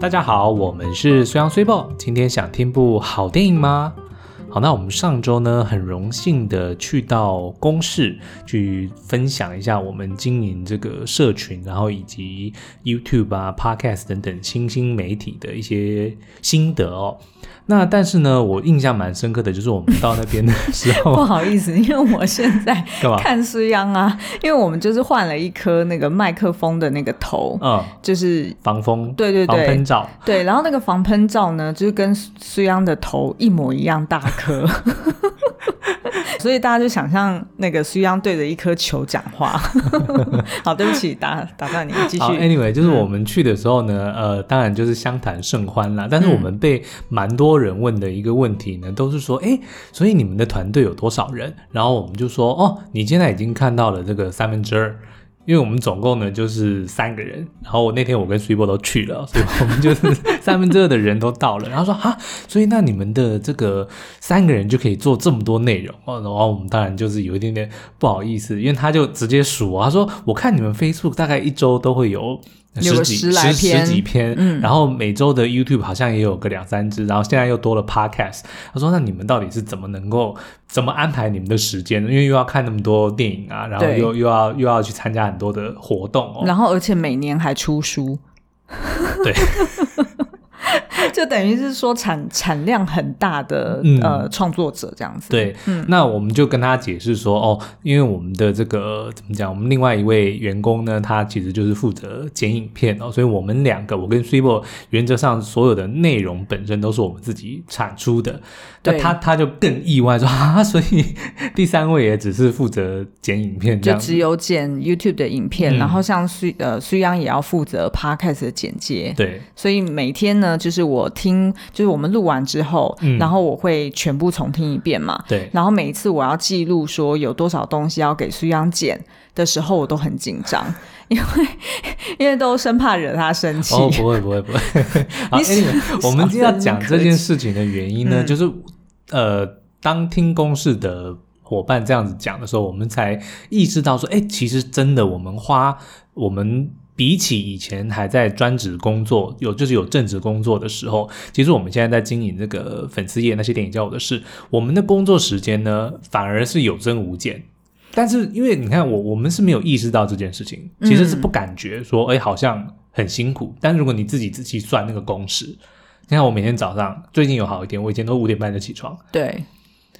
大家好，我们是虽阳虽报。今天想听部好电影吗？好，那我们上周呢，很荣幸的去到公视去分享一下我们经营这个社群，然后以及 YouTube 啊、Podcast 等等新兴媒体的一些心得哦。那但是呢，我印象蛮深刻的就是我们到那边的 时候，不好意思，因为我现在 看苏央啊，因为我们就是换了一颗那个麦克风的那个头，嗯，就是防风，对对对，防喷罩，对，然后那个防喷罩呢，就是跟苏央的头一模一样大颗。所以大家就想象那个苏央对着一颗球讲话。好，对不起，打打断你，继续。Anyway，就是我们去的时候呢，嗯、呃，当然就是相谈甚欢啦。但是我们被蛮多人问的一个问题呢，都是说，哎，所以你们的团队有多少人？然后我们就说，哦，你现在已经看到了这个三分之二。因为我们总共呢就是三个人，然后我那天我跟 s u p e 都去了，所以我们就是三分之二的人都到了。然后说哈，所以那你们的这个三个人就可以做这么多内容哦。然后我们当然就是有一点点不好意思，因为他就直接数啊，他说我看你们 Facebook 大概一周都会有。十几十十几篇，嗯，然后每周的 YouTube 好像也有个两三支，然后现在又多了 Podcast。他说：“那你们到底是怎么能够怎么安排你们的时间？因为又要看那么多电影啊，然后又又要又要去参加很多的活动哦，然后而且每年还出书，对。” 就等于是说产产量很大的、嗯、呃创作者这样子。对，嗯，那我们就跟他解释说，哦，因为我们的这个怎么讲，我们另外一位员工呢，他其实就是负责剪影片哦，所以我们两个，我跟 Super 原则上所有的内容本身都是我们自己产出的。他他就更意外说啊，所以第三位也只是负责剪影片，就只有剪 YouTube 的影片，嗯、然后像苏呃苏央也要负责 Podcast 的剪接。对，所以每天呢，就是我听，就是我们录完之后，嗯、然后我会全部重听一遍嘛。对，然后每一次我要记录说有多少东西要给苏央剪的时候，我都很紧张。因为因为都生怕惹他生气。哦，不会不会不会。好，我们今天要讲这件事情的原因呢，嗯、就是呃，当听公视的伙伴这样子讲的时候，我们才意识到说，哎，其实真的，我们花我们比起以前还在专职工作，有就是有正职工作的时候，其实我们现在在经营这个粉丝页那些电影教我的事，我们的工作时间呢，反而是有增无减。但是因为你看我，我们是没有意识到这件事情，其实是不感觉说，哎、好像很辛苦。但如果你自己仔细算那个工时，你看我每天早上最近有好一点，我以前都五点半就起床。对，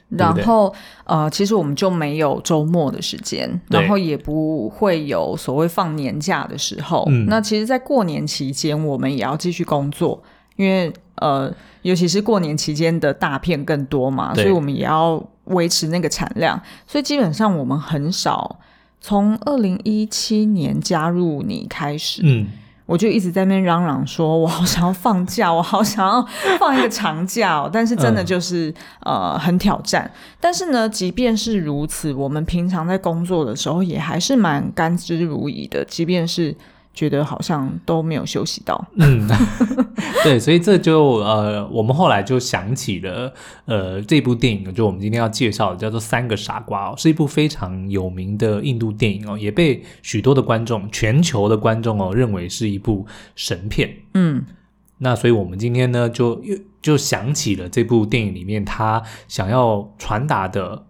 然后呃，其实我们就没有周末的时间，然后也不会有所谓放年假的时候。嗯，那其实，在过年期间，我们也要继续工作，因为呃，尤其是过年期间的大片更多嘛，所以我们也要。维持那个产量，所以基本上我们很少从二零一七年加入你开始，嗯，我就一直在那边嚷嚷说，我好想要放假，我好想要放一个长假哦，但是真的就是、嗯、呃很挑战。但是呢，即便是如此，我们平常在工作的时候也还是蛮甘之如饴的，即便是。觉得好像都没有休息到，嗯，对，所以这就呃，我们后来就想起了呃这部电影，就我们今天要介绍的叫做《三个傻瓜》哦，是一部非常有名的印度电影哦，也被许多的观众、全球的观众哦认为是一部神片。嗯，那所以我们今天呢，就又就想起了这部电影里面他想要传达的。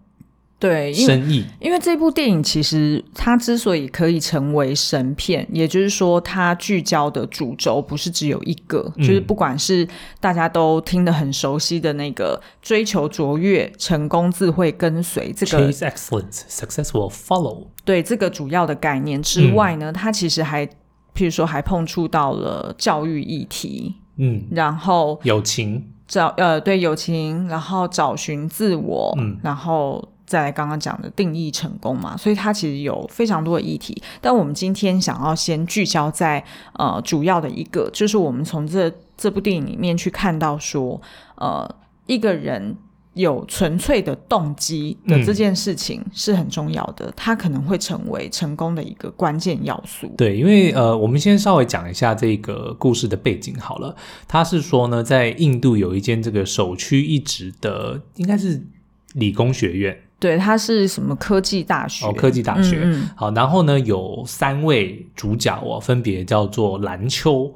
对，因为因为这部电影其实它之所以可以成为神片，也就是说它聚焦的主轴不是只有一个，嗯、就是不管是大家都听得很熟悉的那个追求卓越、成功自会跟随这个 Chase excellence, success will follow。对这个主要的概念之外呢，嗯、它其实还譬如说还碰触到了教育议题，嗯，然后友情。找呃对友情，然后找寻自我，嗯，然后。再来刚刚讲的定义成功嘛，所以它其实有非常多的议题。但我们今天想要先聚焦在呃主要的一个，就是我们从这这部电影里面去看到说，呃，一个人有纯粹的动机的这件事情是很重要的，嗯、它可能会成为成功的一个关键要素。对，因为呃，我们先稍微讲一下这个故事的背景好了。他是说呢，在印度有一间这个首屈一指的，应该是理工学院。对，它是什么科技大学？哦，科技大学。嗯嗯。好，然后呢，有三位主角哦，分别叫做蓝秋、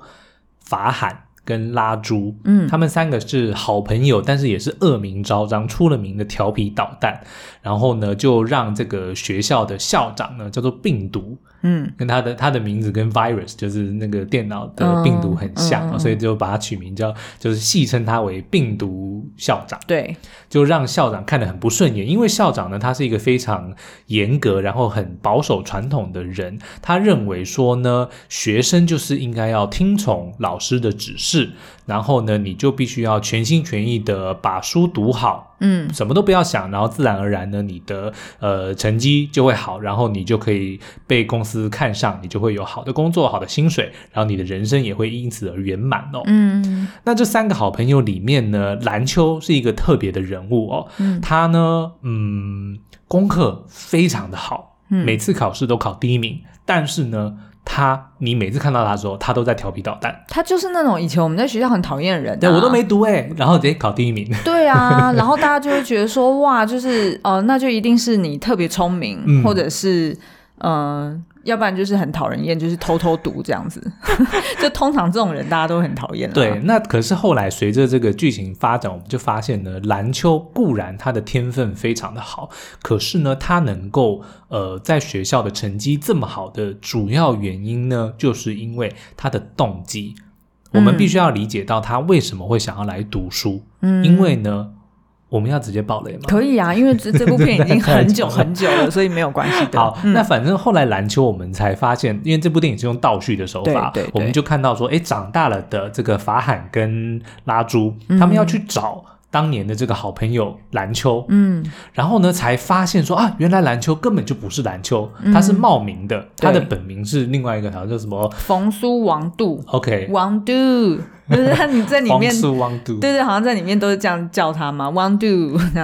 法罕跟拉朱，嗯，他们三个是好朋友，但是也是恶名昭彰、出了名的调皮捣蛋。然后呢，就让这个学校的校长呢叫做病毒，嗯，跟他的他的名字跟 virus 就是那个电脑的病毒很像，嗯、所以就把它取名叫，就是戏称他为病毒校长。对，就让校长看得很不顺眼，因为校长呢，他是一个非常严格，然后很保守传统的人，他认为说呢，学生就是应该要听从老师的指示。然后呢，你就必须要全心全意的把书读好，嗯，什么都不要想，然后自然而然呢，你的呃成绩就会好，然后你就可以被公司看上，你就会有好的工作、好的薪水，然后你的人生也会因此而圆满哦。嗯，那这三个好朋友里面呢，蓝秋是一个特别的人物哦，嗯，他呢，嗯，功课非常的好，嗯，每次考试都考第一名，但是呢。他，你每次看到他的时候，他都在调皮捣蛋。他就是那种以前我们在学校很讨厌的人，啊，对我都没读哎，然后直接考第一名。对啊，然后大家就会觉得说，哇，就是哦，呃，那就一定是你特别聪明，嗯，或者是嗯。呃要不然就是很讨人厌，就是偷偷读这样子，就通常这种人大家都很讨厌。对，那可是后来随着这个剧情发展，我们就发现呢，蓝秋固然他的天分非常的好，可是呢，他能够呃在学校的成绩这么好的主要原因呢，就是因为他的动机。我们必须要理解到他为什么会想要来读书，嗯，因为呢。我们要直接爆雷吗？可以啊，因为这 这部片已经很久 很久了，所以没有关系的。好，嗯、那反正后来篮球我们才发现，因为这部电影是用倒叙的手法，对对对，我们就看到说，哎，长大了的这个法罕跟拉朱，他们要去找。当年的这个好朋友蓝秋，嗯，然后呢，才发现说啊，原来蓝秋根本就不是蓝秋，嗯、他是冒名的，他的本名是另外一个，好像叫什么冯苏王杜，OK，王度，就是他你在里面，对对，好像在里面都是这样叫他嘛，王度，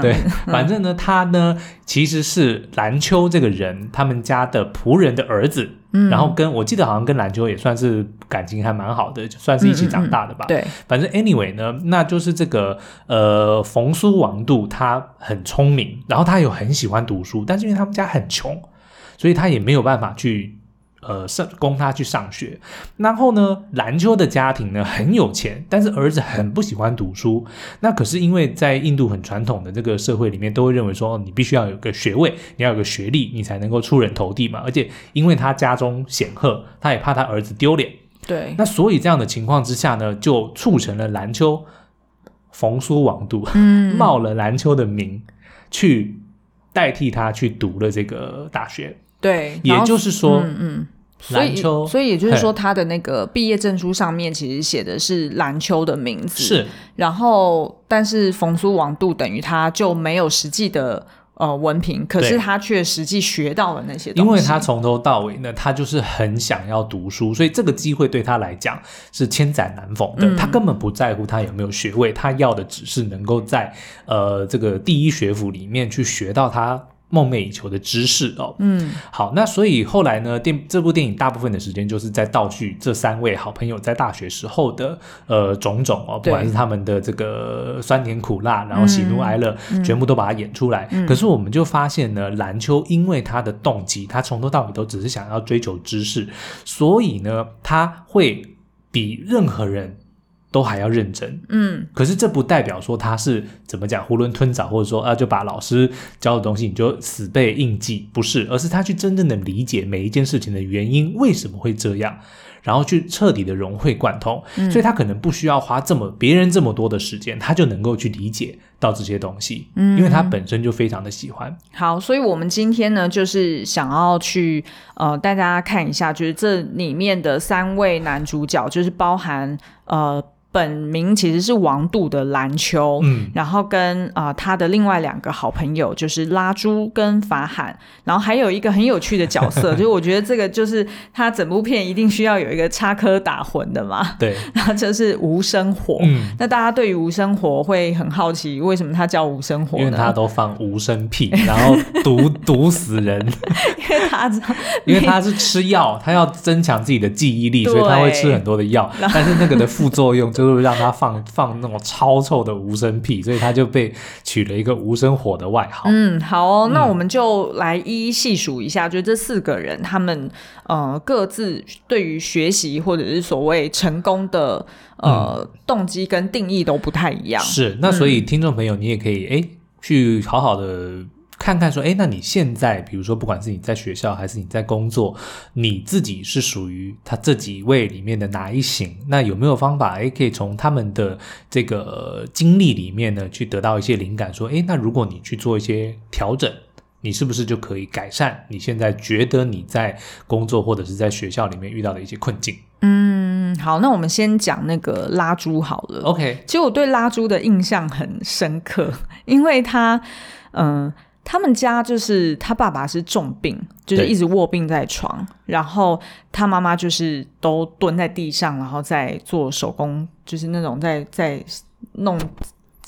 对，反正呢，他呢其实是蓝秋这个人他们家的仆人的儿子。嗯，然后跟我记得好像跟蓝秋也算是感情还蛮好的，就算是一起长大的吧。嗯嗯、对，反正 anyway 呢，那就是这个呃冯苏王度他很聪明，然后他有很喜欢读书，但是因为他们家很穷，所以他也没有办法去。呃，上供他去上学，然后呢，蓝秋的家庭呢很有钱，但是儿子很不喜欢读书。那可是因为在印度很传统的这个社会里面，都会认为说，你必须要有个学位，你要有个学历，你才能够出人头地嘛。而且因为他家中显赫，他也怕他儿子丢脸。对，那所以这样的情况之下呢，就促成了蓝秋逢苏王度，嗯，冒了蓝秋的名去代替他去读了这个大学。对，也就是说，嗯嗯，蓝秋，所以也就是说，他的那个毕业证书上面其实写的是蓝秋的名字，是。然后，但是冯苏王度等于他就没有实际的呃文凭，可是他却实际学到了那些东西。因为他从头到尾呢，他就是很想要读书，所以这个机会对他来讲是千载难逢的。嗯、他根本不在乎他有没有学位，他要的只是能够在呃这个第一学府里面去学到他。梦寐以求的知识哦，嗯，好，那所以后来呢，电这部电影大部分的时间就是在倒叙这三位好朋友在大学时候的呃种种哦，不管是他们的这个酸甜苦辣，然后喜怒哀乐，嗯、全部都把它演出来。嗯、可是我们就发现呢，蓝秋因为他的动机，他从头到尾都只是想要追求知识，所以呢，他会比任何人。都还要认真，嗯，可是这不代表说他是怎么讲囫囵吞枣，或者说啊就把老师教的东西你就死背硬记，不是，而是他去真正的理解每一件事情的原因为什么会这样，然后去彻底的融会贯通，嗯，所以他可能不需要花这么别人这么多的时间，他就能够去理解到这些东西，嗯，因为他本身就非常的喜欢。好，所以我们今天呢就是想要去呃带大家看一下，就是这里面的三位男主角，就是包含呃。本名其实是王杜的蓝秋，嗯，然后跟啊、呃、他的另外两个好朋友就是拉朱跟法罕，然后还有一个很有趣的角色，就是我觉得这个就是他整部片一定需要有一个插科打诨的嘛，对，然 后就是吴生活，嗯，那大家对于吴生活会很好奇，为什么他叫吴生活呢？因为他都放无声屁，然后毒毒死人，因为他因为他是吃药，他要增强自己的记忆力，所以他会吃很多的药，但是那个的副作用。就是让他放放那种超臭的无声屁，所以他就被取了一个无声火的外号。嗯，好哦，那我们就来一一细数一下，嗯、就这四个人他们呃各自对于学习或者是所谓成功的呃、嗯、动机跟定义都不太一样。是，那所以听众朋友，你也可以哎去好好的。看看说，哎，那你现在，比如说，不管是你在学校还是你在工作，你自己是属于他这几位里面的哪一型？那有没有方法，哎，可以从他们的这个经历里面呢，去得到一些灵感？说，哎，那如果你去做一些调整，你是不是就可以改善你现在觉得你在工作或者是在学校里面遇到的一些困境？嗯，好，那我们先讲那个拉猪好了。OK，其实我对拉猪的印象很深刻，因为他，嗯、呃。他们家就是他爸爸是重病，就是一直卧病在床，然后他妈妈就是都蹲在地上，然后在做手工，就是那种在在弄。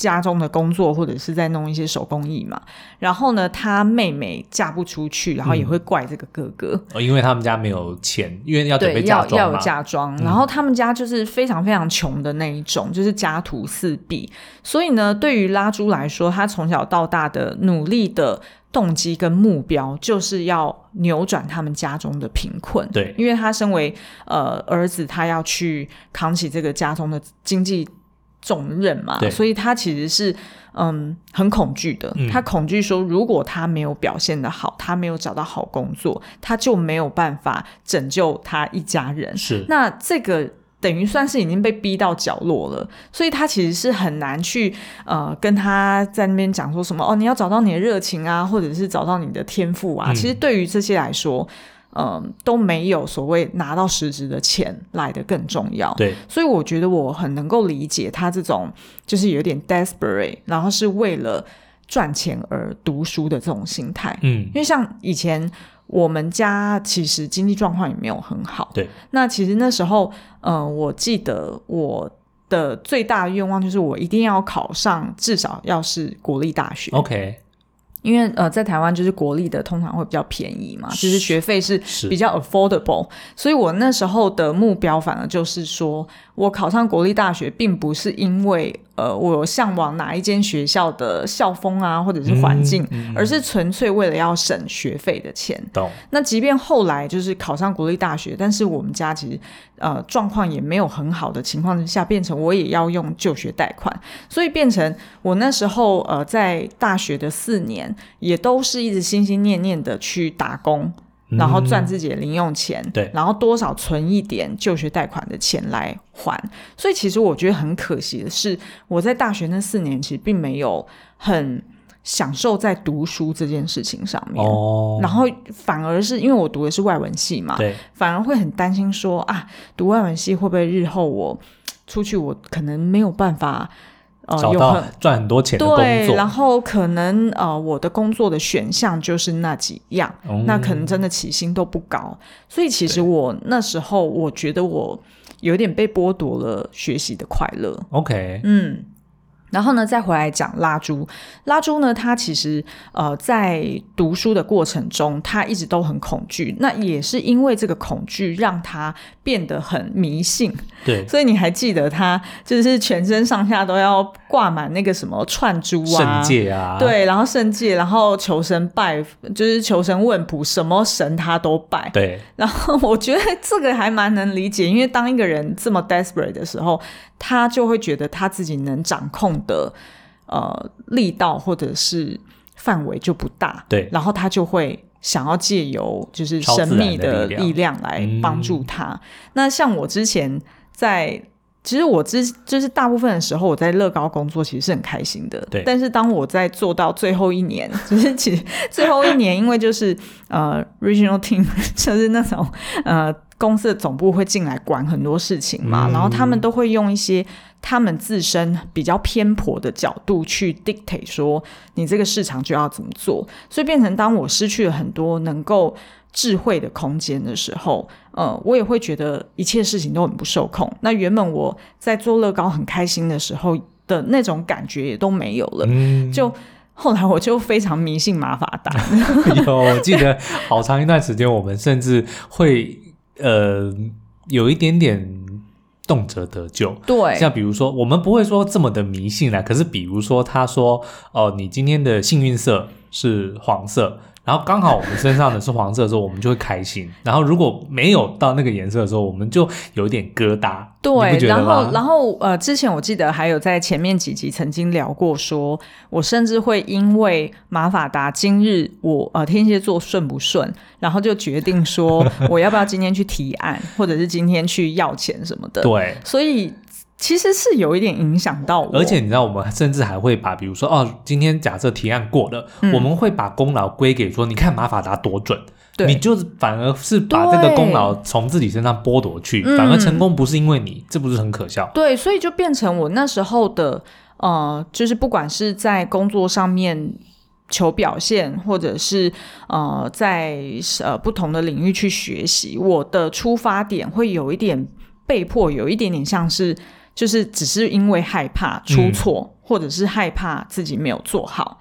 家中的工作，或者是在弄一些手工艺嘛。然后呢，他妹妹嫁不出去，然后也会怪这个哥哥，哦，因为他们家没有钱，因为要准备嫁妆，要有嫁妆。然后他们家就是非常非常穷的那一种，嗯、就是家徒四壁。所以呢，对于拉猪来说，他从小到大的努力的动机跟目标，就是要扭转他们家中的贫困。对，因为他身为呃儿子，他要去扛起这个家中的经济。重任嘛，所以他其实是嗯很恐惧的。嗯、他恐惧说，如果他没有表现得好，他没有找到好工作，他就没有办法拯救他一家人。是，那这个等于算是已经被逼到角落了，所以他其实是很难去呃跟他在那边讲说什么哦，你要找到你的热情啊，或者是找到你的天赋啊。嗯、其实对于这些来说。嗯，都没有所谓拿到实质的钱来的更重要。对，所以我觉得我很能够理解他这种就是有点 desperate，然后是为了赚钱而读书的这种心态。嗯，因为像以前我们家其实经济状况也没有很好。对，那其实那时候，嗯，我记得我的最大的愿望就是我一定要考上至少要是国立大学。OK。因为呃，在台湾就是国立的通常会比较便宜嘛，就是学费是。比较 affordable，所以我那时候的目标反而就是说我考上国立大学，并不是因为。呃，我有向往哪一间学校的校风啊，或者是环境，嗯嗯、而是纯粹为了要省学费的钱。懂。那即便后来就是考上国立大学，但是我们家其实呃状况也没有很好的情况之下，变成我也要用就学贷款，所以变成我那时候呃在大学的四年，也都是一直心心念念的去打工。然后赚自己的零用钱，对，然后多少存一点就学贷款的钱来还。所以其实我觉得很可惜的是，我在大学那四年其实并没有很享受在读书这件事情上面。哦，然后反而是因为我读的是外文系嘛，对，反而会很担心说啊，读外文系会不会日后我出去我可能没有办法。呃，找到赚很多钱的工作，对，然后可能呃，我的工作的选项就是那几样，嗯、那可能真的起薪都不高，所以其实我那时候我觉得我有点被剥夺了学习的快乐。OK，嗯。然后呢，再回来讲拉猪。拉猪呢，他其实呃，在读书的过程中，他一直都很恐惧。那也是因为这个恐惧，让他变得很迷信。对，所以你还记得他就是全身上下都要挂满那个什么串珠啊、圣戒啊，对，然后圣戒，然后求神拜，就是求神问卜，什么神他都拜。对，然后我觉得这个还蛮能理解，因为当一个人这么 desperate 的时候。他就会觉得他自己能掌控的呃力道或者是范围就不大，对，然后他就会想要借由就是神秘的力量来帮助他。嗯、那像我之前在，其实我之就是大部分的时候我在乐高工作，其实是很开心的，对。但是当我在做到最后一年，就是其实最后一年，因为就是呃 regional team 就是那种呃。公司的总部会进来管很多事情嘛，嗯、然后他们都会用一些他们自身比较偏颇的角度去 dictate 说你这个市场就要怎么做，所以变成当我失去了很多能够智慧的空间的时候，呃，我也会觉得一切事情都很不受控。那原本我在做乐高很开心的时候的那种感觉也都没有了，嗯、就后来我就非常迷信马法达。有，我记得好长一段时间，我们甚至会。呃，有一点点动辄得救。对，像比如说，我们不会说这么的迷信啦，可是比如说，他说，哦、呃，你今天的幸运色是黄色。然后刚好我们身上的是黄色的时候，我们就会开心。然后如果没有到那个颜色的时候，我们就有点疙瘩。对，然后然后呃，之前我记得还有在前面几集曾经聊过说，说我甚至会因为马法达今日我呃天蝎座顺不顺，然后就决定说 我要不要今天去提案，或者是今天去要钱什么的。对，所以。其实是有一点影响到我，而且你知道，我们甚至还会把，比如说，哦，今天假设提案过了，嗯、我们会把功劳归给说，你看马法达多准，对你就是反而是把这个功劳从自己身上剥夺去，反而成功不是因为你，这不是很可笑？对，所以就变成我那时候的，呃，就是不管是在工作上面求表现，或者是呃在呃不同的领域去学习，我的出发点会有一点被迫，有一点点像是。就是只是因为害怕出错，嗯、或者是害怕自己没有做好，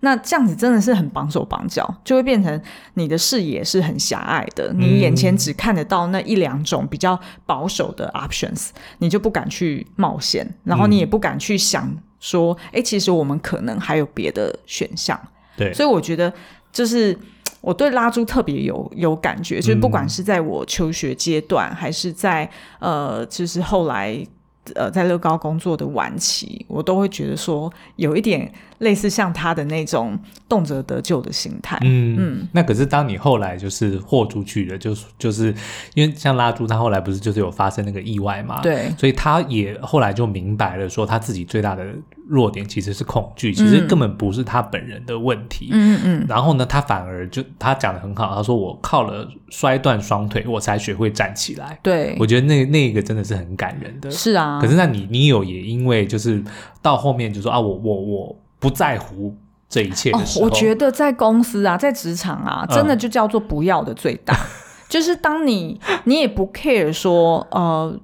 那这样子真的是很绑手绑脚，就会变成你的视野是很狭隘的，你眼前只看得到那一两种比较保守的 options，你就不敢去冒险，然后你也不敢去想说，哎、嗯，其实我们可能还有别的选项。对，所以我觉得就是我对拉猪特别有有感觉，就是不管是在我求学阶段，还是在呃，就是后来。呃，在乐高工作的晚期，我都会觉得说有一点类似像他的那种动辄得救的心态。嗯嗯。那可是当你后来就是豁出去了，就是就是因为像拉猪，他后来不是就是有发生那个意外嘛？对。所以他也后来就明白了，说他自己最大的弱点其实是恐惧，其实根本不是他本人的问题。嗯嗯。然后呢，他反而就他讲得很好，他说我靠了摔断双腿，我才学会站起来。对。我觉得那那个真的是很感人的。是啊。可是那你你有也因为就是到后面就说啊，我我我不在乎这一切的时候，哦，我觉得在公司啊，在职场啊，真的就叫做不要的最大，嗯、就是当你你也不 care 说呃。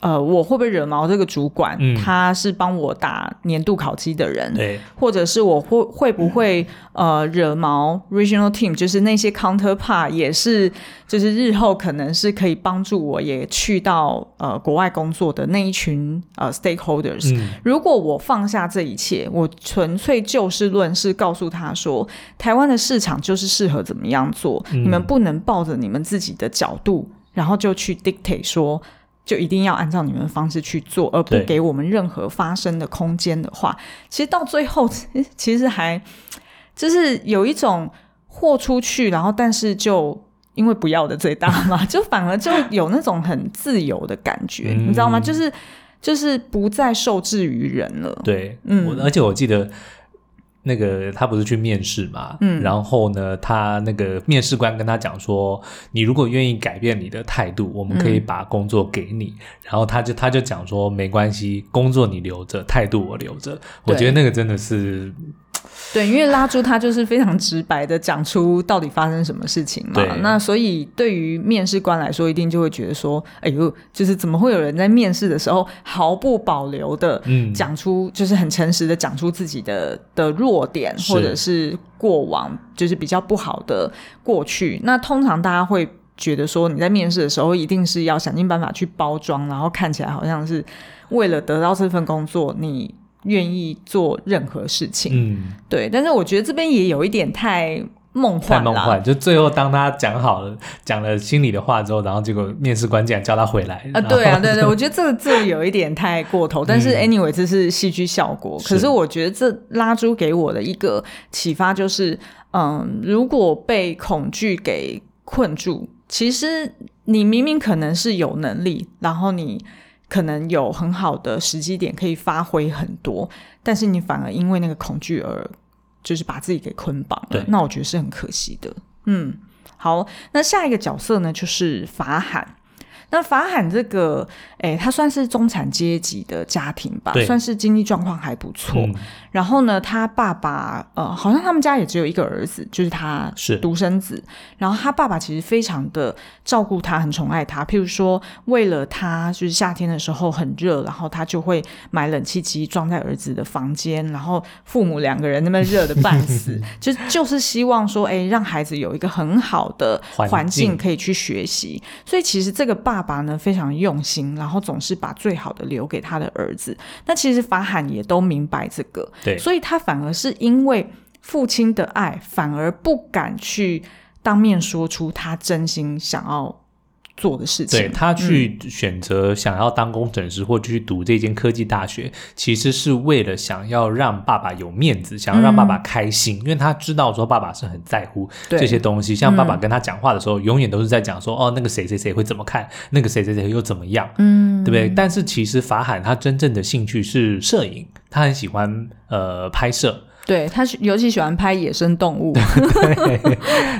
呃，我会不会惹毛这个主管？嗯、他是帮我打年度考绩的人，对，或者是我会会不会、嗯、呃惹毛 regional team，就是那些 counterpart 也是，就是日后可能是可以帮助我也去到呃国外工作的那一群呃 stakeholders。嗯、如果我放下这一切，我纯粹就事论事，告诉他说，台湾的市场就是适合怎么样做，嗯、你们不能抱着你们自己的角度，然后就去 dictate 说。就一定要按照你们的方式去做，而不给我们任何发生的空间的话，其实到最后，其实还就是有一种豁出去，然后但是就因为不要的最大嘛，就反而就有那种很自由的感觉，嗯、你知道吗？就是就是不再受制于人了。对，嗯，而且我记得。那个他不是去面试嘛？嗯，然后呢，他那个面试官跟他讲说：“你如果愿意改变你的态度，我们可以把工作给你。嗯”然后他就他就讲说：“没关系，工作你留着，态度我留着。”我觉得那个真的是。对，因为拉猪他就是非常直白的讲出到底发生什么事情嘛。那所以对于面试官来说，一定就会觉得说，哎呦，就是怎么会有人在面试的时候毫不保留的讲出，嗯、就是很诚实的讲出自己的的弱点，或者是过往就是比较不好的过去。那通常大家会觉得说，你在面试的时候一定是要想尽办法去包装，然后看起来好像是为了得到这份工作，你。愿意做任何事情，嗯，对，但是我觉得这边也有一点太梦幻了。太梦幻，就最后当他讲好了，讲了心里的话之后，然后结果面试官竟然叫他回来啊！对啊，对对，我觉得这个这个有一点太过头。但是 anyway，这是戏剧效果。嗯、可是我觉得这拉猪给我的一个启发就是，嗯，如果被恐惧给困住，其实你明明可能是有能力，然后你。可能有很好的时机点可以发挥很多，但是你反而因为那个恐惧而就是把自己给捆绑了，那我觉得是很可惜的。嗯，好，那下一个角色呢，就是法罕。那法罕这个，诶，他算是中产阶级的家庭吧，算是经济状况还不错。嗯、然后呢，他爸爸，呃，好像他们家也只有一个儿子，就是他是独生子。然后他爸爸其实非常的照顾他，很宠爱他。譬如说，为了他就是夏天的时候很热，然后他就会买冷气机装在儿子的房间，然后父母两个人那么热的半死，就就是希望说，哎，让孩子有一个很好的环境可以去学习。所以其实这个爸。爸爸呢非常用心，然后总是把最好的留给他的儿子。那其实法罕也都明白这个，对，所以他反而是因为父亲的爱，反而不敢去当面说出他真心想要。做的事情，对，他去选择想要当工程师，嗯、或者去读这间科技大学，其实是为了想要让爸爸有面子，想要让爸爸开心，嗯、因为他知道说爸爸是很在乎这些东西。像爸爸跟他讲话的时候，嗯、永远都是在讲说哦，那个谁谁谁会怎么看，那个谁谁谁又怎么样，嗯，对不对？但是其实法海他真正的兴趣是摄影，他很喜欢呃拍摄。对，他尤其喜欢拍野生动物。对，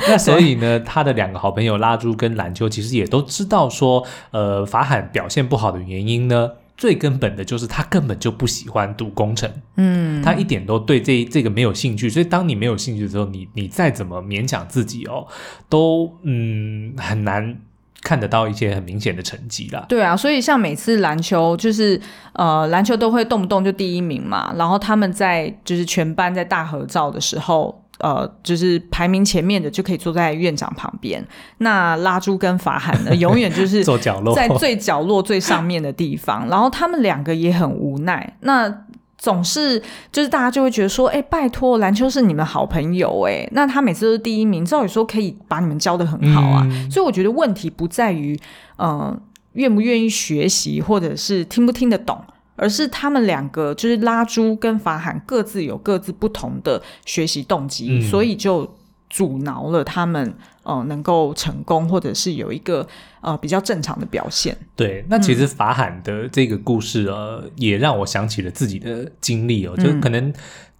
那所以呢，他的两个好朋友拉朱跟兰秋其实也都知道说，呃，法罕表现不好的原因呢，最根本的就是他根本就不喜欢读工程。嗯，他一点都对这这个没有兴趣。所以当你没有兴趣的时候，你你再怎么勉强自己哦，都嗯很难。看得到一些很明显的成绩啦。对啊，所以像每次篮球就是呃篮球都会动不动就第一名嘛，然后他们在就是全班在大合照的时候，呃就是排名前面的就可以坐在院长旁边，那拉朱跟法罕呢 永远就是坐角落，在最角落最上面的地方，然后他们两个也很无奈。那总是就是大家就会觉得说，哎，拜托，篮球是你们好朋友，哎，那他每次都是第一名，照理说可以把你们教得很好啊。嗯、所以我觉得问题不在于，嗯、呃，愿不愿意学习，或者是听不听得懂，而是他们两个就是拉朱跟法罕各自有各自不同的学习动机，嗯、所以就阻挠了他们。呃，能够成功，或者是有一个呃比较正常的表现。对，那其实法罕的这个故事呃，嗯、也让我想起了自己的经历哦。就可能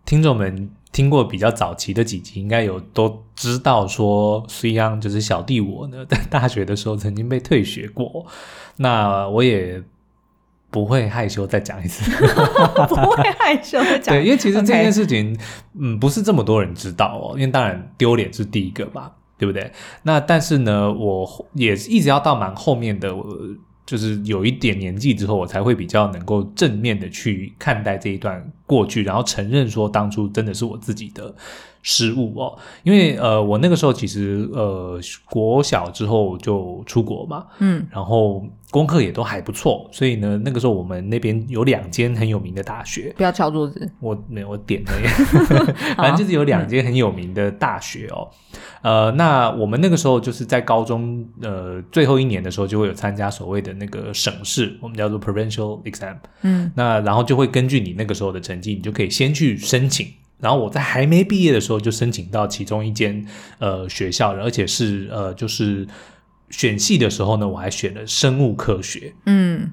听众们听过比较早期的几集，应该有都知道说，虽然就是小弟我呢，在大学的时候曾经被退学过。那我也不会害羞再讲一次，不会害羞再讲。对，因为其实这件事情.嗯，不是这么多人知道哦。因为当然丢脸是第一个吧。对不对？那但是呢，我也一直要到蛮后面的，就是有一点年纪之后，我才会比较能够正面的去看待这一段过去，然后承认说当初真的是我自己的失误哦。因为呃，我那个时候其实呃，国小之后就出国嘛，嗯，然后。功课也都还不错，所以呢，那个时候我们那边有两间很有名的大学。不要敲桌子，我没有点的，反正就是有两间很有名的大学哦。嗯、呃，那我们那个时候就是在高中呃最后一年的时候，就会有参加所谓的那个省市，我们叫做 provincial exam。嗯，那然后就会根据你那个时候的成绩，你就可以先去申请。然后我在还没毕业的时候就申请到其中一间呃学校，而且是呃就是。选系的时候呢，我还选了生物科学。嗯，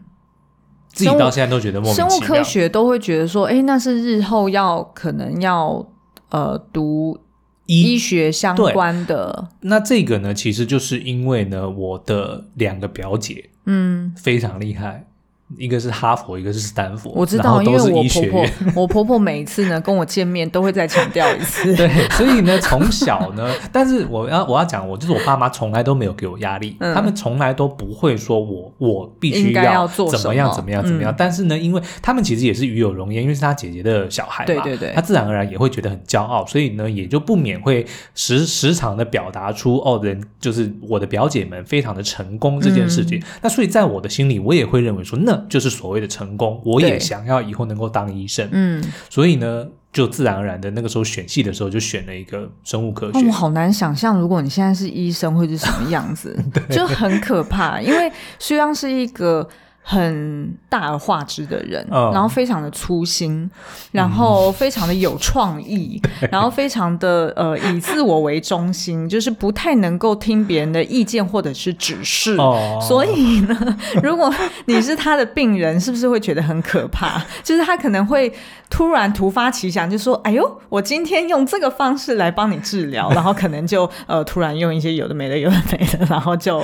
自己到现在都觉得莫名其妙。生物科学都会觉得说，哎，那是日后要可能要呃读医学相关的。那这个呢，其实就是因为呢，我的两个表姐，嗯，非常厉害。一个是哈佛，一个是斯坦福，我知道，因为我婆婆，我婆婆每一次呢跟我见面都会再强调一次。对，所以呢，从小呢，但是我要我要讲，我就是我爸妈从来都没有给我压力，嗯、他们从来都不会说我我必须要怎么样怎么样怎么样。但是呢，因为他们其实也是与有荣焉，因为是他姐姐的小孩嘛，对对对，他自然而然也会觉得很骄傲，所以呢，也就不免会时时常的表达出哦，人就是我的表姐们非常的成功这件事情。嗯、那所以在我的心里，我也会认为说那。就是所谓的成功，我也想要以后能够当医生，嗯，所以呢，就自然而然的那个时候选系的时候，就选了一个生物科学。我好难想象，如果你现在是医生，会是什么样子，就很可怕。因为虽然是一个。很大而化之的人，嗯、然后非常的粗心，然后非常的有创意，嗯、然后非常的呃以自我为中心，就是不太能够听别人的意见或者是指示。哦、所以呢，如果你是他的病人，是不是会觉得很可怕？就是他可能会突然突发奇想，就说：“哎呦，我今天用这个方式来帮你治疗。”然后可能就呃突然用一些有的没的、有的没的，然后就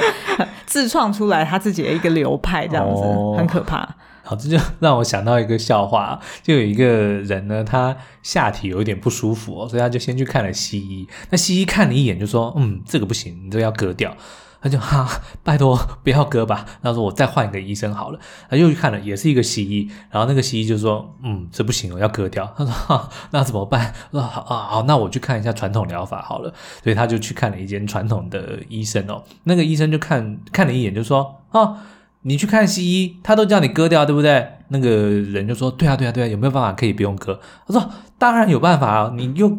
自创出来他自己的一个流派，这样子。哦很可怕。好，这就让我想到一个笑话，就有一个人呢，他下体有一点不舒服哦，所以他就先去看了西医。那西医看了一眼就说：“嗯，这个不行，你这个要割掉。”他就哈，拜托不要割吧。他说我再换一个医生好了。他又去看了，也是一个西医。然后那个西医就说，嗯，这不行，我要割掉。他说哈，那怎么办？说好啊，好，那我去看一下传统疗法好了。所以他就去看了一间传统的医生哦。那个医生就看看了一眼，就说哦，你去看西医，他都叫你割掉，对不对？那个人就说，对啊，对啊，对啊，有没有办法可以不用割？他说当然有办法啊，你就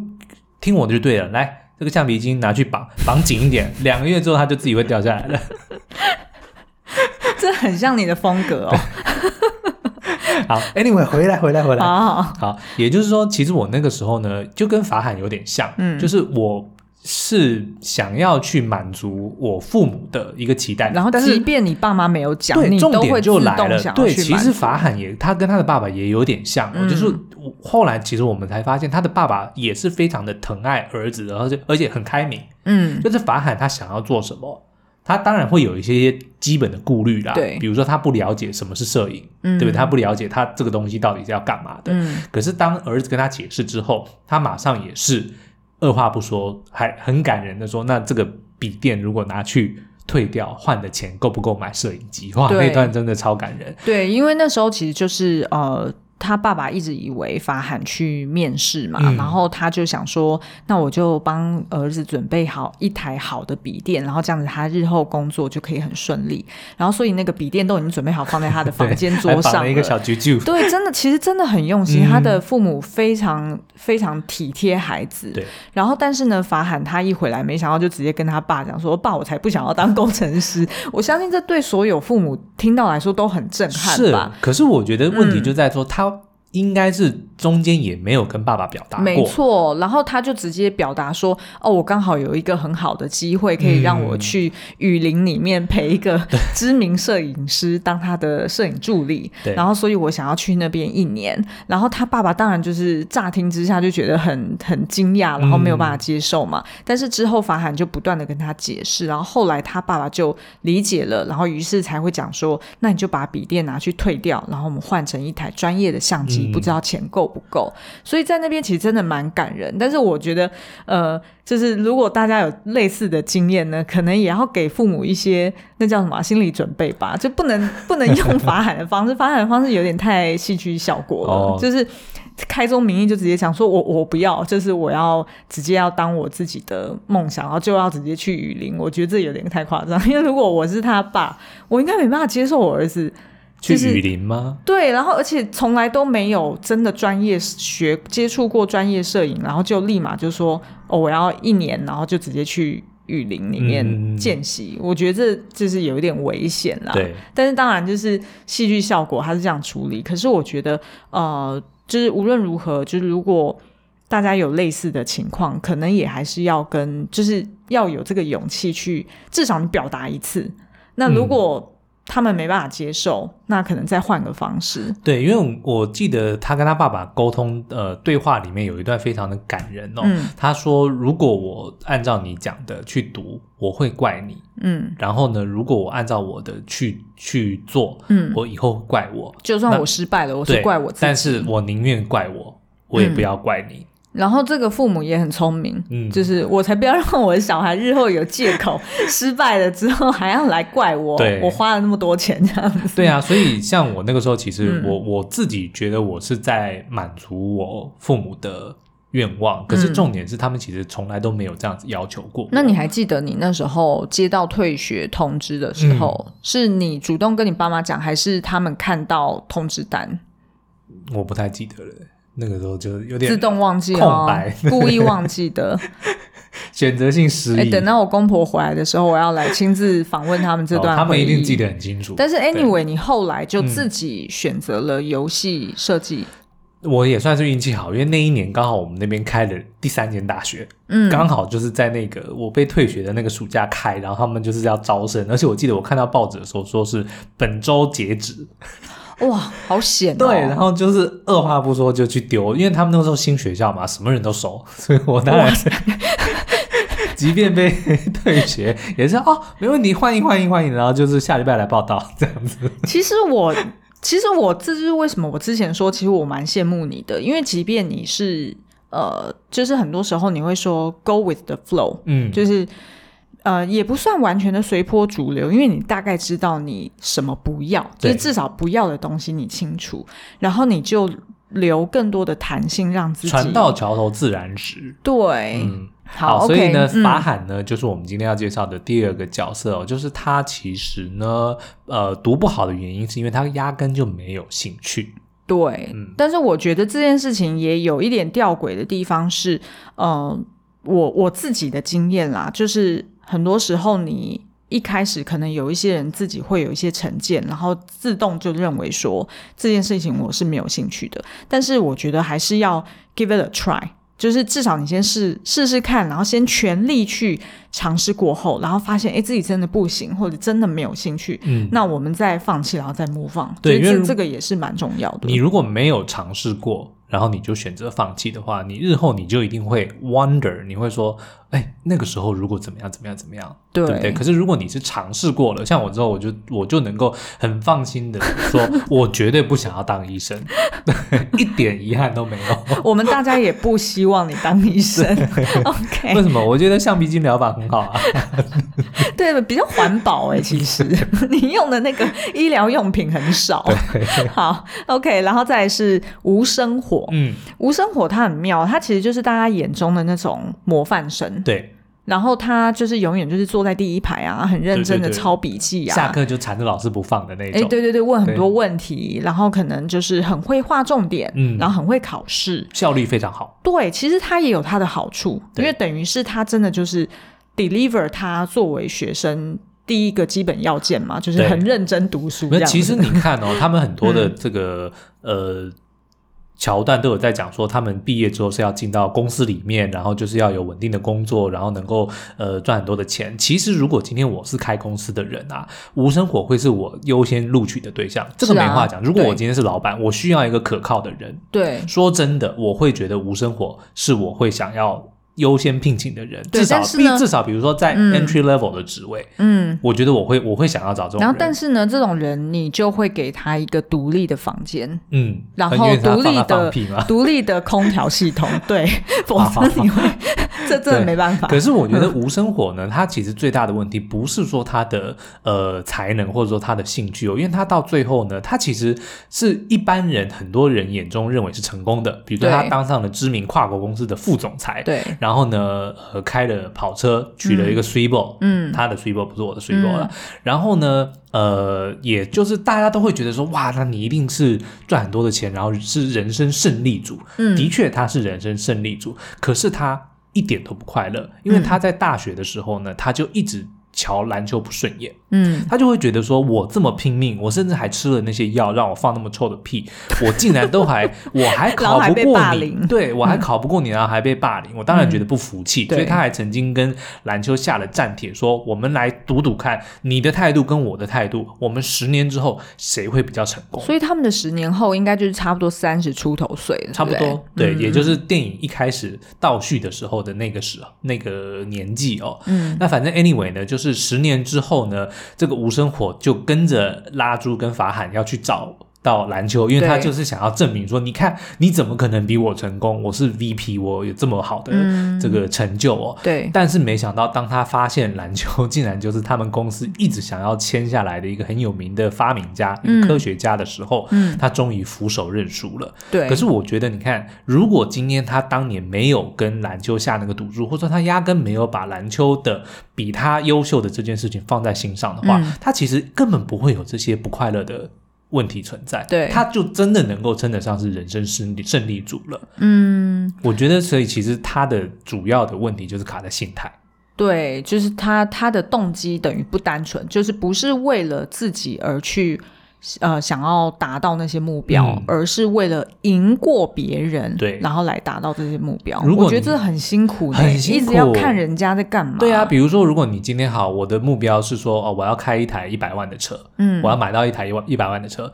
听我的就对了，来。这个橡皮筋拿去绑绑紧一点，两个月之后它就自己会掉下来了。这很像你的风格哦。好，Anyway，回来回来回来。好，好，好，也就是说，其实我那个时候呢，就跟法海有点像，嗯，就是我。是想要去满足我父母的一个期待，然后，但是即便你爸妈没有讲，重点就来了。对，其实法罕也，他跟他的爸爸也有点像，嗯、就是后来其实我们才发现，他的爸爸也是非常的疼爱儿子，而且而且很开明。嗯，就是法罕他想要做什么，他当然会有一些基本的顾虑啦，对，比如说他不了解什么是摄影，嗯、对不对？他不了解他这个东西到底是要干嘛的。嗯，可是当儿子跟他解释之后，他马上也是。二话不说，还很感人的说：“那这个笔电如果拿去退掉，换的钱够不够买摄影机？”哇，那段真的超感人。对，因为那时候其实就是呃。他爸爸一直以为法罕去面试嘛，嗯、然后他就想说，那我就帮儿子准备好一台好的笔电，然后这样子他日后工作就可以很顺利。然后所以那个笔电都已经准备好放在他的房间 桌上一个小啾啾。对，真的，其实真的很用心。嗯、他的父母非常非常体贴孩子。对。然后，但是呢，法罕他一回来，没想到就直接跟他爸讲说：“爸，我才不想要当工程师。”我相信这对所有父母听到来说都很震撼吧。是。可是我觉得问题就在说他。嗯应该是中间也没有跟爸爸表达过，没错。然后他就直接表达说：“哦，我刚好有一个很好的机会，可以让我去雨林里面陪一个 知名摄影师当他的摄影助理。对然后，所以我想要去那边一年。然后他爸爸当然就是乍听之下就觉得很很惊讶，然后没有办法接受嘛。嗯、但是之后法罕就不断的跟他解释，然后后来他爸爸就理解了，然后于是才会讲说：那你就把笔电拿去退掉，然后我们换成一台专业的相机。嗯”不知道钱够不够，所以在那边其实真的蛮感人。但是我觉得，呃，就是如果大家有类似的经验呢，可能也要给父母一些那叫什么心理准备吧，就不能 不能用法海的方式，法海的方式有点太戏剧效果了，就是开宗明义就直接讲说我我不要，就是我要直接要当我自己的梦想，然后就要直接去雨林。我觉得这有点太夸张，因为如果我是他爸，我应该没办法接受我儿子。去雨林吗？对，然后而且从来都没有真的专业学接触过专业摄影，然后就立马就说哦，我要一年，然后就直接去雨林里面见习。嗯、我觉得这就是有一点危险啦。对，但是当然就是戏剧效果，他是这样处理。可是我觉得呃，就是无论如何，就是如果大家有类似的情况，可能也还是要跟，就是要有这个勇气去，至少你表达一次。那如果、嗯他们没办法接受，那可能再换个方式。对，因为我记得他跟他爸爸沟通，呃，对话里面有一段非常的感人哦。嗯、他说：“如果我按照你讲的去读，我会怪你。嗯，然后呢，如果我按照我的去去做，嗯，我以后会怪我。就算我失败了，我是怪我自己，但是我宁愿怪我，我也不要怪你。嗯”然后这个父母也很聪明，嗯，就是我才不要让我的小孩日后有借口失败了之后还要来怪我，我花了那么多钱这样子。对啊，所以像我那个时候，其实我、嗯、我自己觉得我是在满足我父母的愿望，可是重点是他们其实从来都没有这样子要求过。那你还记得你那时候接到退学通知的时候，嗯、是你主动跟你爸妈讲，还是他们看到通知单？我不太记得了。那个时候就有点自动忘记空白，故意忘记的，选择性失忆。哎，等到我公婆回来的时候，我要来亲自访问他们这段、哦，他们一定记得很清楚。但是 anyway，你后来就自己选择了游戏设计。我也算是运气好，因为那一年刚好我们那边开了第三间大学，嗯，刚好就是在那个我被退学的那个暑假开，然后他们就是要招生，而且我记得我看到报纸的时候说是本周截止。哇，好险哦！对，然后就是二话不说就去丢，因为他们那时候新学校嘛，什么人都熟，所以我当然是，即便被退学，也是哦，没问题，欢迎欢迎欢迎，然后就是下礼拜来报道 这样子。其实我，其实我这就是为什么我之前说，其实我蛮羡慕你的，因为即便你是呃，就是很多时候你会说 go with the flow，嗯，就是。呃，也不算完全的随波逐流，因为你大概知道你什么不要，就是至少不要的东西你清楚，然后你就留更多的弹性，让自己船到桥头自然直。对，嗯，好，好，所以呢，嗯、法罕呢，就是我们今天要介绍的第二个角色哦，就是他其实呢，呃，读不好的原因是因为他压根就没有兴趣。对，嗯、但是我觉得这件事情也有一点吊诡的地方是，呃，我我自己的经验啦，就是很多时候你一开始可能有一些人自己会有一些成见，然后自动就认为说这件事情我是没有兴趣的，但是我觉得还是要 give it a try。就是至少你先试试试看，然后先全力去尝试过后，然后发现哎自己真的不行，或者真的没有兴趣，嗯，那我们再放弃，然后再 move on。对，因为这个也是蛮重要的。你如果没有尝试过，然后你就选择放弃的话，你日后你就一定会 wonder，你会说。哎，那个时候如果怎么样怎么样怎么样，对，对不对？可是如果你是尝试过了，像我之后，我就我就能够很放心的说，我绝对不想要当医生，一点遗憾都没有。我们大家也不希望你当医生。OK？为什么？我觉得橡皮筋疗法很好啊。对，比较环保哎，其实你用的那个医疗用品很少。好，OK，然后再来是无声火。嗯，无声火它很妙，它其实就是大家眼中的那种模范生。对，然后他就是永远就是坐在第一排啊，很认真的抄笔记啊，下课就缠着老师不放的那种。哎，对对对，问很多问题，然后可能就是很会画重点，嗯，然后很会考试，效率非常好。对，其实他也有他的好处，因为等于是他真的就是 deliver 他作为学生第一个基本要件嘛，就是很认真读书。那其实你看哦，他们很多的这个、嗯、呃。桥段都有在讲说，他们毕业之后是要进到公司里面，然后就是要有稳定的工作，然后能够呃赚很多的钱。其实，如果今天我是开公司的人啊，无生火会是我优先录取的对象，这个没话讲。啊、如果我今天是老板，我需要一个可靠的人。对，说真的，我会觉得无生火是我会想要。优先聘请的人，至少至少比如说在 entry level 的职位，嗯，我觉得我会我会想要找这种人。然后，但是呢，这种人你就会给他一个独立的房间，嗯，然后独立的独立的空调系统，对，否则你会 这真的没办法。可是我觉得 无生火呢，他其实最大的问题不是说他的呃才能或者说他的兴趣哦，因为他到最后呢，他其实是一般人很多人眼中认为是成功的，比如说他当上了知名跨国公司的副总裁，对。然后呢，呃，开了跑车，娶了一个 Swebo，嗯，他的 Swebo 不是我的 Swebo 了。嗯、然后呢，呃，也就是大家都会觉得说，哇，那你一定是赚很多的钱，然后是人生胜利组。嗯，的确他是人生胜利组，可是他一点都不快乐，因为他在大学的时候呢，他就一直。瞧篮球不顺眼，嗯，他就会觉得说，我这么拼命，我甚至还吃了那些药，让我放那么臭的屁，我竟然都还，我还考不过你，对，我还考不过你，然后还被霸凌，我当然觉得不服气，所以他还曾经跟篮球下了战帖，说我们来赌赌看，你的态度跟我的态度，我们十年之后谁会比较成功？所以他们的十年后应该就是差不多三十出头岁了，差不多，对，也就是电影一开始倒叙的时候的那个时候那个年纪哦，嗯，那反正 anyway 呢，就是。是十年之后呢，这个无生火就跟着拉珠跟法罕要去找。到篮球，因为他就是想要证明说，你看你怎么可能比我成功？我是 VP，我有这么好的这个成就哦。对。但是没想到，当他发现篮球 竟然就是他们公司一直想要签下来的一个很有名的发明家、一个科学家的时候，他终于俯首认输了。对。可是我觉得，你看，如果今天他当年没有跟篮球下那个赌注，或者说他压根没有把篮球的比他优秀的这件事情放在心上的话，他其实根本不会有这些不快乐的。问题存在，对，他就真的能够称得上是人生胜利胜利组了。嗯，我觉得，所以其实他的主要的问题就是卡在心态。对，就是他他的动机等于不单纯，就是不是为了自己而去。呃，想要达到那些目标，嗯、而是为了赢过别人，对，然后来达到这些目标。如果我觉得这很辛苦，很辛苦，一直要看人家在干嘛。对啊，比如说，如果你今天好，我的目标是说，哦，我要开一台一百万的车，嗯，我要买到一台一万一百万的车。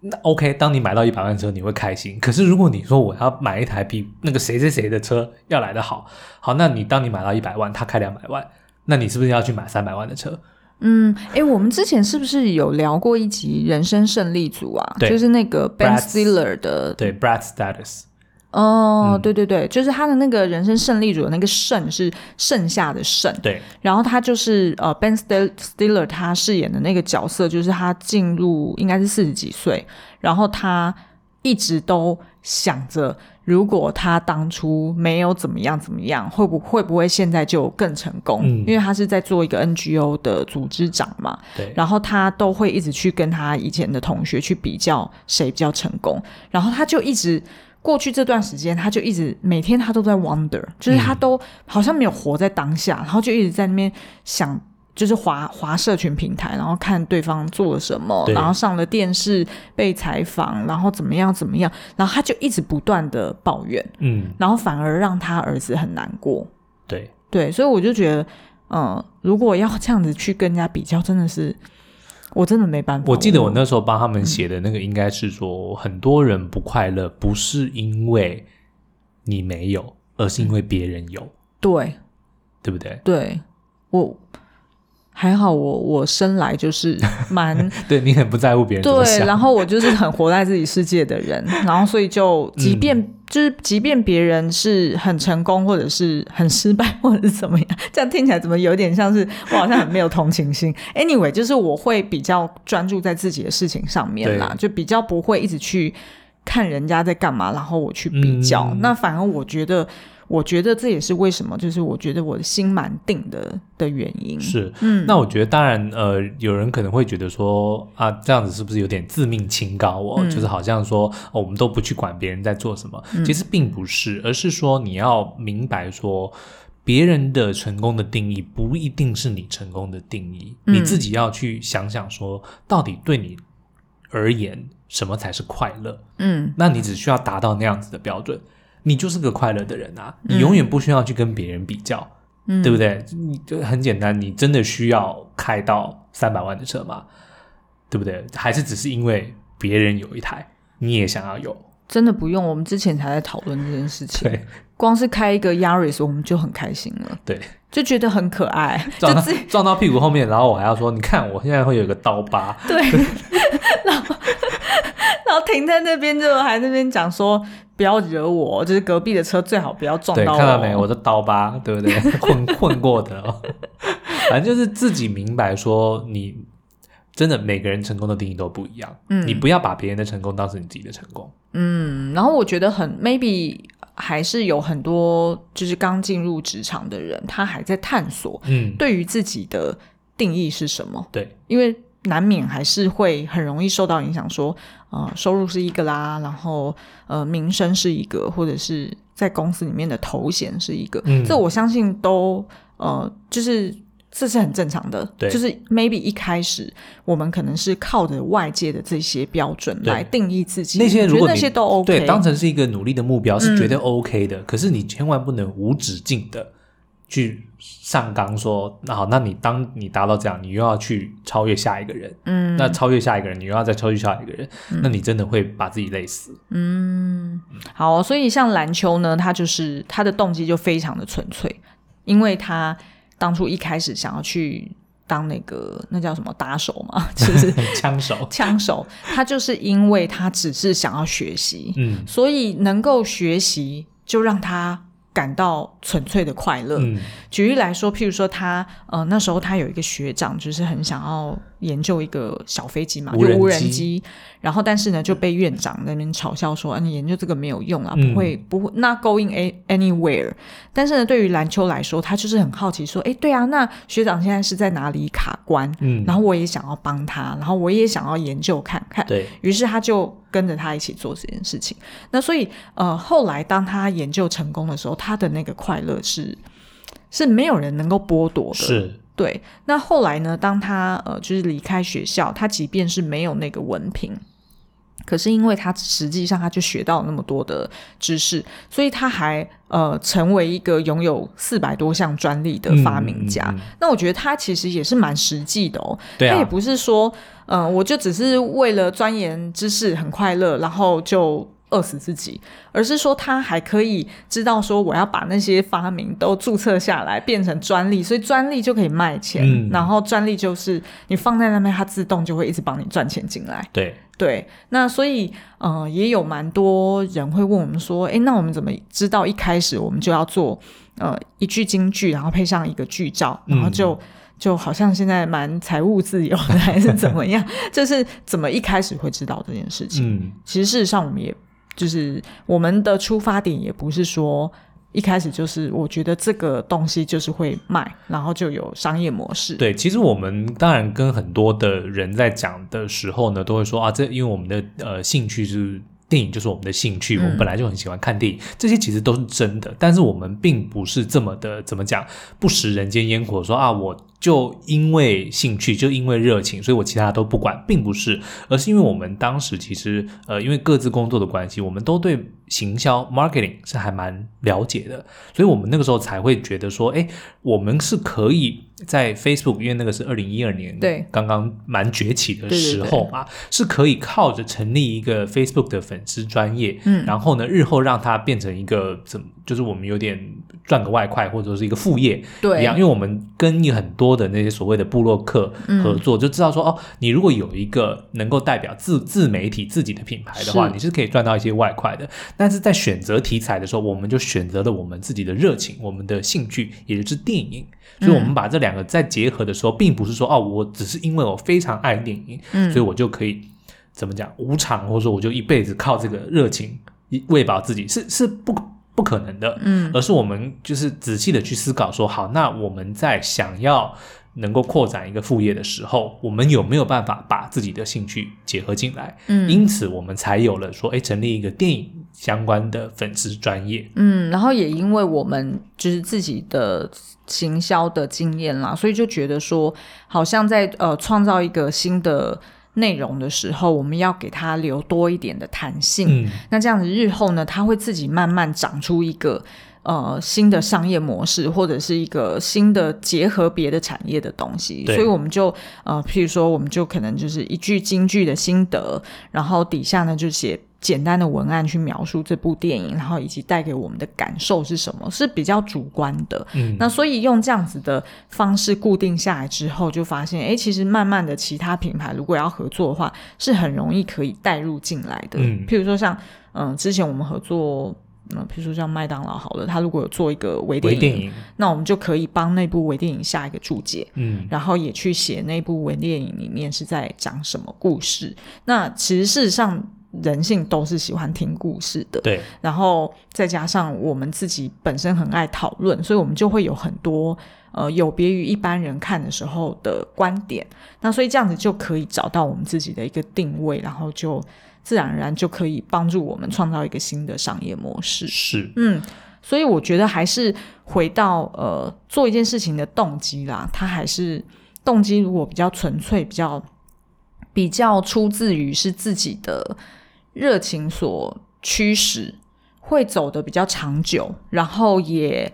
那 OK，当你买到一百万的车，你会开心。可是如果你说我要买一台比那个谁谁谁的车要来的好，好，那你当你买到一百万，他开两百万，那你是不是要去买三百万的车？嗯，哎，我们之前是不是有聊过一集《人生胜利组》啊？对就是那个 Ben Stiller 的，对 Brad Status。哦，嗯、对对对，就是他的那个人生胜利组的那个胜是剩下的胜。对，然后他就是呃，Ben Stiller 他饰演的那个角色，就是他进入应该是四十几岁，然后他一直都想着，如果他当初没有怎么样怎么样，会不会不会现在就更成功？嗯，因为他是在做一个 NGO 的组织长嘛。对，然后他都会一直去跟他以前的同学去比较谁比较成功，然后他就一直。过去这段时间，他就一直每天他都在 wonder，就是他都好像没有活在当下，嗯、然后就一直在那边想，就是划划社群平台，然后看对方做了什么，然后上了电视被采访，然后怎么样怎么样，然后他就一直不断的抱怨，嗯，然后反而让他儿子很难过，对对，所以我就觉得，嗯，如果要这样子去跟人家比较，真的是。我真的没办法。我记得我那时候帮他们写的那个，应该是说，很多人不快乐，不是因为你没有，而是因为别人有。对，对不对？对，我。还好我我生来就是 蛮对你很不在乎别人对，然后我就是很活在自己世界的人，然后所以就即便、嗯、就是即便别人是很成功或者是很失败或者是怎么样，这样听起来怎么有点像是我好像很没有同情心。Anyway，就是我会比较专注在自己的事情上面啦，就比较不会一直去看人家在干嘛，然后我去比较。嗯、那反而我觉得。我觉得这也是为什么，就是我觉得我的心蛮定的的原因。是，嗯，那我觉得当然，呃，有人可能会觉得说啊，这样子是不是有点自命清高哦？嗯、就是好像说、哦、我们都不去管别人在做什么，嗯、其实并不是，而是说你要明白说，别人的成功的定义不一定是你成功的定义，嗯、你自己要去想想说，到底对你而言什么才是快乐？嗯，那你只需要达到那样子的标准。你就是个快乐的人啊！你永远不需要去跟别人比较，嗯、对不对？你就很简单，你真的需要开到三百万的车吗？对不对？还是只是因为别人有一台，你也想要有？真的不用。我们之前才在讨论这件事情。对，光是开一个 Yaris，我们就很开心了。对，就觉得很可爱。撞撞到屁股后面，然后我还要说：“你看，我现在会有一个刀疤。”对，然后 然后停在那边，就还在那边讲说。不要惹我，就是隔壁的车最好不要撞到我。对，看到没，我的刀疤，对不对？混混过的，反正就是自己明白说，你真的每个人成功的定义都不一样。嗯，你不要把别人的成功当成你自己的成功。嗯，然后我觉得很 maybe 还是有很多就是刚进入职场的人，他还在探索，嗯，对于自己的定义是什么？对，因为。难免还是会很容易受到影响，说，呃，收入是一个啦，然后呃，名声是一个，或者是在公司里面的头衔是一个，嗯，这我相信都呃，就是这是很正常的，对，就是 maybe 一开始我们可能是靠着外界的这些标准来定义自己，那些如果那些都 OK，对，当成是一个努力的目标是绝对 OK 的，嗯，可是你千万不能无止境的。去上纲说，那好，那你当你达到这样，你又要去超越下一个人，嗯，那超越下一个人，你又要再超越下一个人，嗯、那你真的会把自己累死。嗯，好，所以像蓝丘呢，他就是他的动机就非常的纯粹，因为他当初一开始想要去当那个那叫什么打手嘛，就是 枪手，枪手，他就是因为他只是想要学习，嗯，所以能够学习就让他。感到纯粹的快乐。嗯、举例来说，譬如说他呃那时候他有一个学长，就是很想要研究一个小飞机嘛，就无人机。然后但是呢就被院长那边嘲笑说：“啊，你研究这个没有用啊，不会、嗯、不会，not going anywhere。”但是呢，对于篮球来说，他就是很好奇说：“哎，对啊，那学长现在是在哪里卡关？嗯，然后我也想要帮他，然后我也想要研究看看。对，于是他就。”跟着他一起做这件事情，那所以呃，后来当他研究成功的时候，他的那个快乐是是没有人能够剥夺的。是，对。那后来呢？当他呃，就是离开学校，他即便是没有那个文凭，可是因为他实际上他就学到了那么多的知识，所以他还呃成为一个拥有四百多项专利的发明家。嗯嗯嗯、那我觉得他其实也是蛮实际的哦。他也不是说。嗯，我就只是为了钻研知识很快乐，然后就饿死自己，而是说他还可以知道说我要把那些发明都注册下来变成专利，所以专利就可以卖钱，嗯、然后专利就是你放在那边，它自动就会一直帮你赚钱进来。对对，那所以呃也有蛮多人会问我们说，诶，那我们怎么知道一开始我们就要做呃一句京剧，然后配上一个剧照，然后就。嗯就好像现在蛮财务自由的，还是怎么样？就是怎么一开始会知道这件事情？嗯，其实事实上，我们也就是我们的出发点也不是说一开始就是我觉得这个东西就是会卖，然后就有商业模式。对，其实我们当然跟很多的人在讲的时候呢，都会说啊，这因为我们的呃兴趣是。电影就是我们的兴趣，我们本来就很喜欢看电影，嗯、这些其实都是真的。但是我们并不是这么的怎么讲，不食人间烟火说，说啊，我就因为兴趣，就因为热情，所以我其他都不管，并不是，而是因为我们当时其实呃，因为各自工作的关系，我们都对行销 marketing 是还蛮了解的，所以我们那个时候才会觉得说，哎，我们是可以。在 Facebook，因为那个是二零一二年，对，刚刚蛮崛起的时候嘛，对对对，是可以靠着成立一个 Facebook 的粉丝专业，嗯，然后呢，日后让它变成一个怎么，就是我们有点赚个外快，或者是一个副业，对，一样，因为我们跟你很多的那些所谓的部落客合作，嗯、就知道说，哦，你如果有一个能够代表自自媒体自己的品牌的话，是。你是可以赚到一些外快的。但是在选择题材的时候，我们就选择了我们自己的热情，我们的兴趣，也就是电影，所以我们把这两。个再结合的时候，并不是说哦，我只是因为我非常爱电影，嗯，所以我就可以怎么讲无偿，或者说我就一辈子靠这个热情喂饱自己，是是不不可能的，嗯，而是我们就是仔细的去思考说，好，那我们在想要能够扩展一个副业的时候，我们有没有办法把自己的兴趣结合进来？嗯，因此我们才有了说，哎，成立一个电影相关的粉丝专业，嗯，然后也因为我们就是自己的。行销的经验啦，所以就觉得说，好像在呃创造一个新的内容的时候，我们要给它留多一点的弹性。嗯，那这样子日后呢，它会自己慢慢长出一个呃新的商业模式，或者是一个新的结合别的产业的东西。所以我们就呃，譬如说，我们就可能就是一句京剧的心得，然后底下呢就写。简单的文案去描述这部电影，然后以及带给我们的感受是什么，是比较主观的。嗯，那所以用这样子的方式固定下来之后，就发现，哎，其实慢慢的其他品牌如果要合作的话，是很容易可以带入进来的。嗯，譬如说像，嗯、呃，之前我们合作，嗯、呃，譬如说像麦当劳好了，他如果有做一个微电影，电影那我们就可以帮那部微电影下一个注解，嗯，然后也去写那部微电影里面是在讲什么故事。那其实事实上。人性都是喜欢听故事的，对。然后再加上我们自己本身很爱讨论，所以我们就会有很多呃有别于一般人看的时候的观点。那所以这样子就可以找到我们自己的一个定位，然后就自然而然就可以帮助我们创造一个新的商业模式。是，嗯。所以我觉得还是回到呃做一件事情的动机啦，它还是动机如果比较纯粹，比较比较出自于是自己的。热情所驱使，会走的比较长久，然后也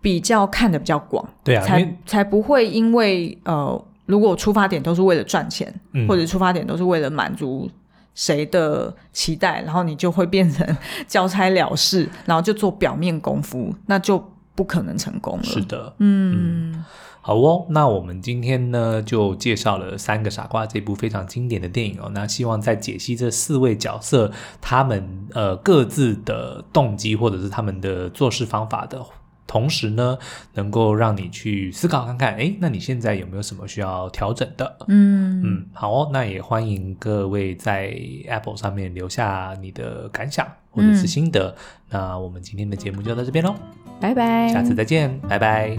比较看的比较广，对啊，才才不会因为呃，如果出发点都是为了赚钱，嗯、或者出发点都是为了满足谁的期待，然后你就会变成 交差了事，然后就做表面功夫，那就不可能成功了。是的，嗯。嗯好哦，那我们今天呢就介绍了《三个傻瓜》这部非常经典的电影哦。那希望在解析这四位角色他们呃各自的动机或者是他们的做事方法的同时呢，能够让你去思考看看，哎，那你现在有没有什么需要调整的？嗯嗯，好哦，那也欢迎各位在 Apple 上面留下你的感想或者是心得。嗯、那我们今天的节目就到这边喽，拜拜。下次再见拜拜。